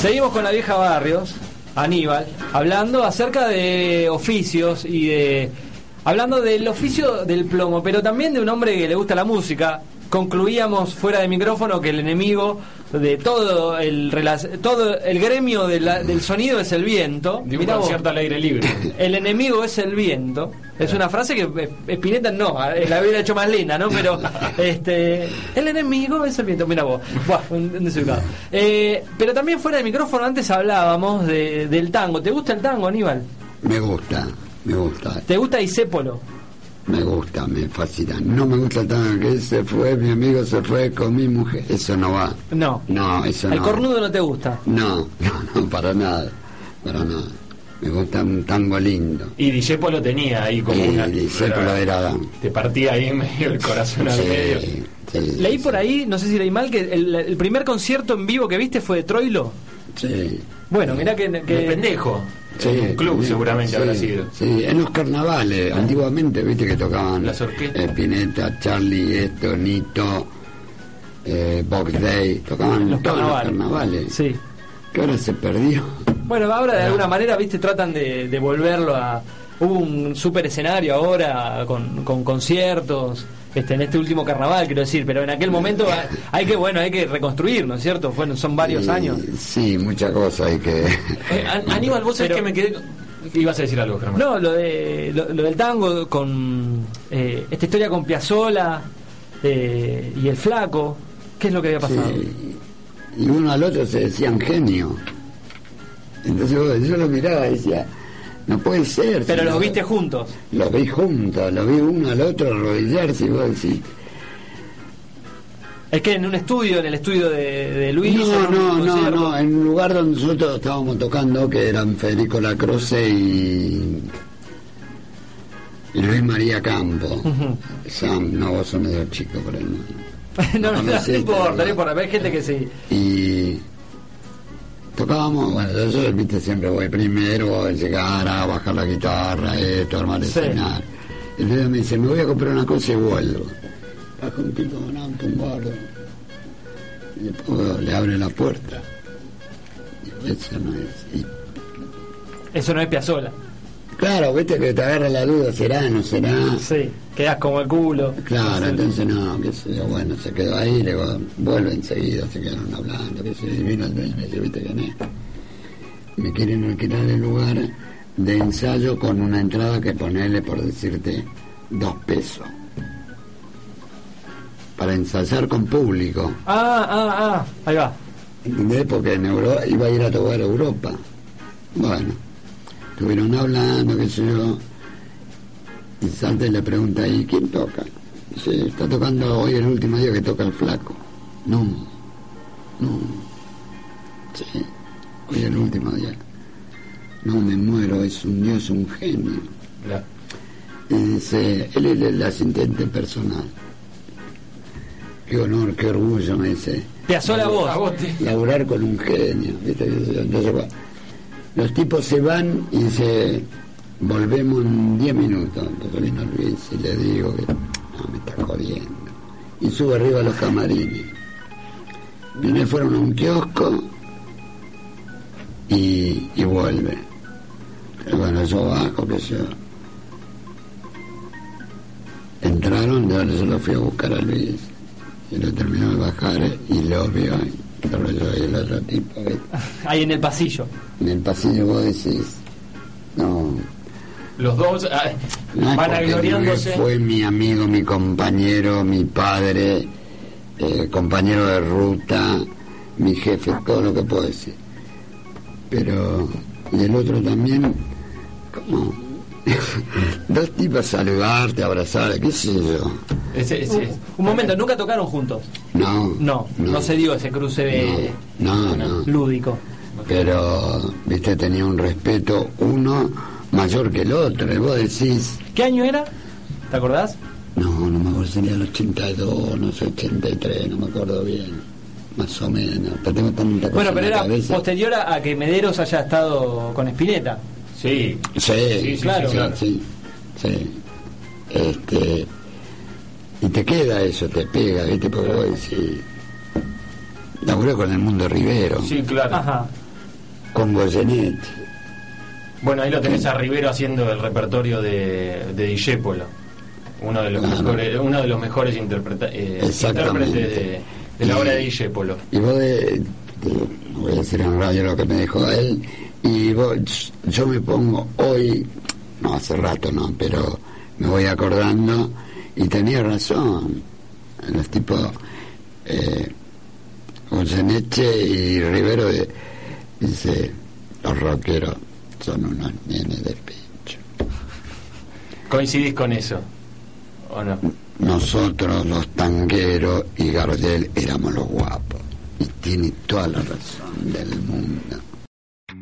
Seguimos con la vieja Barrios, Aníbal, hablando acerca de oficios y de. Hablando del oficio del plomo, pero también de un hombre que le gusta la música. Concluíamos fuera de micrófono que el enemigo de todo el todo el gremio de la- del sonido es el viento. Vos. concierto al aire libre. El enemigo es el viento. Es una frase que Spinetta no, la hubiera hecho más linda, ¿no? Pero este el enemigo es el viento. Mira vos. Buah, un- un desubicado. Eh, pero también fuera de micrófono antes hablábamos de- del tango. ¿Te gusta el tango, Aníbal? Me gusta, me gusta, ¿Te gusta Isépolo? Me gusta, me fascina. No me gusta tanto que se fue, mi amigo se fue con mi mujer. Eso no va. No. No, eso El no. cornudo no te gusta. No, no, no, para nada, para nada. Me gusta un tango lindo. Y Discepo lo tenía ahí como Y una. Discépolo era- Te partía ahí medio el corazón al medio. Sí, sí, Leí sí, por ahí, no sé si leí mal, que el, el primer concierto en vivo que viste fue de Troilo. Sí. Bueno, mirá que... que- De pendejo. Sí, en un club sí, seguramente sí, habrá sido. Sí, en los carnavales, antiguamente, viste que tocaban Las orquestas. eh, Pineta, Charlie, esto, Nito, eh, Box Day, tocaban Los todos los carnavales. carnavales. Sí. Que ahora se perdió. Bueno, ahora de alguna manera, viste, tratan de, de volverlo a... Hubo un super escenario ahora con, con conciertos, este, en este último carnaval, quiero decir, pero en aquel momento hay, que, bueno, hay que reconstruir, ¿no es cierto? Fueron, son varios Y- años. Sí, muchas cosas hay que. Eh, An- Aníbal, vos sabés Pero- que me quedé. Ibas a decir algo, Germán. No, lo, de, lo, lo del tango con eh, esta historia con Piazzola eh, y el flaco, ¿qué es lo que había pasado? Sí. Y uno al otro se decían genio. Entonces vos- yo lo miraba y decía, no puede ser. Pero los no- viste juntos. Los vi juntos, los vi uno al otro arrodillarse y vos decís, Es que en un estudio, en el estudio de, de Luis. No, no, no, no, en un lugar donde nosotros estábamos tocando, que eran Federico Lacroce y, y Luis María Campo. Sam, no, vos sos medio chico por el no, no, no, conociste, importa, no importa, pero hay gente que sí. Y tocábamos, bueno, yo, viste, siempre voy primero, a llegar a bajar la guitarra, esto, armar el Sí. escenario. Y luego me dice, me voy a comprar una cosa y vuelvo. Baja un tipo con un gordo. Y después le abre la puerta. Digo, eso no es. Y, Eso no es Piazzola. Claro, viste que te agarra la duda, será, no será. Sí, quedas como el culo. Claro, Sí. entonces no, qué sé yo, bueno, se quedó ahí, le digo, vuelve enseguida, se quedaron hablando, qué sé yo, y vino el dueño y me dice, ¿viste quién es? Me quieren alquilar el lugar de ensayo con una entrada que ponerle, por decirte, dos pesos. Para ensayar con público, Ah, ah, ah, ahí va. ¿entendés? Porque en Europa iba a ir a tocar a Europa. Bueno, estuvieron hablando, qué sé yo, y salta y le pregunta, ¿y quién toca? Dice, está tocando hoy el último día que toca el flaco. No, no. Sí, hoy el último día. No, me muero, es un dios, un genio. La- Y dice, él es el asistente personal. Qué honor, qué orgullo, me dice. Piazzola vos. a vos te- Laburar con un genio. ¿viste? Entonces, los tipos se van y dice, volvemos en 10 minutos. Vino Luis y le digo que no, me está jodiendo. Y sube arriba a los camarines. Viene, fueron a un kiosco y, y vuelve. Pero bueno, yo bajo, que yo. Entraron, yo se lo fui a buscar a Luis. Y lo terminó de bajar y lo vio. Y pero yo y el otro tipo, ¿viste? Ahí en el pasillo. en el pasillo vos decís, no, Los dos ah, no fue mi amigo, mi compañero, mi padre, eh, compañero de ruta, mi jefe, todo lo que puedo decir. Pero y el otro también, como dos tipos saludarte, abrazar, qué sé yo. Ese- ese- Un momento, ¿nunca tocaron juntos? No, No, no, se dio ese cruce de no, no, lúdico. pero, viste, tenía un respeto uno mayor que el otro, y vos decís, ¿Qué año era? ¿Te acordás? no, no me acuerdo, sería el 82, no sé, 83, no me acuerdo bien, más o menos, pero tengo tanta cosa Bueno, en pero la era cabeza. posterior a, a que Mederos haya estado con Spinetta. Sí. Sí, Sí, sí, claro. sí, claro. sí, sí. Este, y te queda eso, te pega, ¿viste? Porque vos decís, laburé con el mundo Rivero, Sí, claro. Ajá. con Goyenetti. Bueno, ahí lo tenés a Rivero haciendo el repertorio de, de Dijépolo. Uno de los Claro. mejores, uno de los mejores interpreta- eh, Exactamente. intérpretes de, de la Y- obra de Dijépolo. Y vos, de, voy a decir en radio lo que me dijo él, y vos, yo me pongo hoy, no hace rato no, pero me voy acordando, y tenía razón, los tipos, eh, y Rivero, de- dice, los rockeros son unos nenes de pecho. ¿Coincidís con eso? ¿O no? Nosotros, los tangueros y Gardel, éramos los guapos. Y tiene toda la razón del mundo.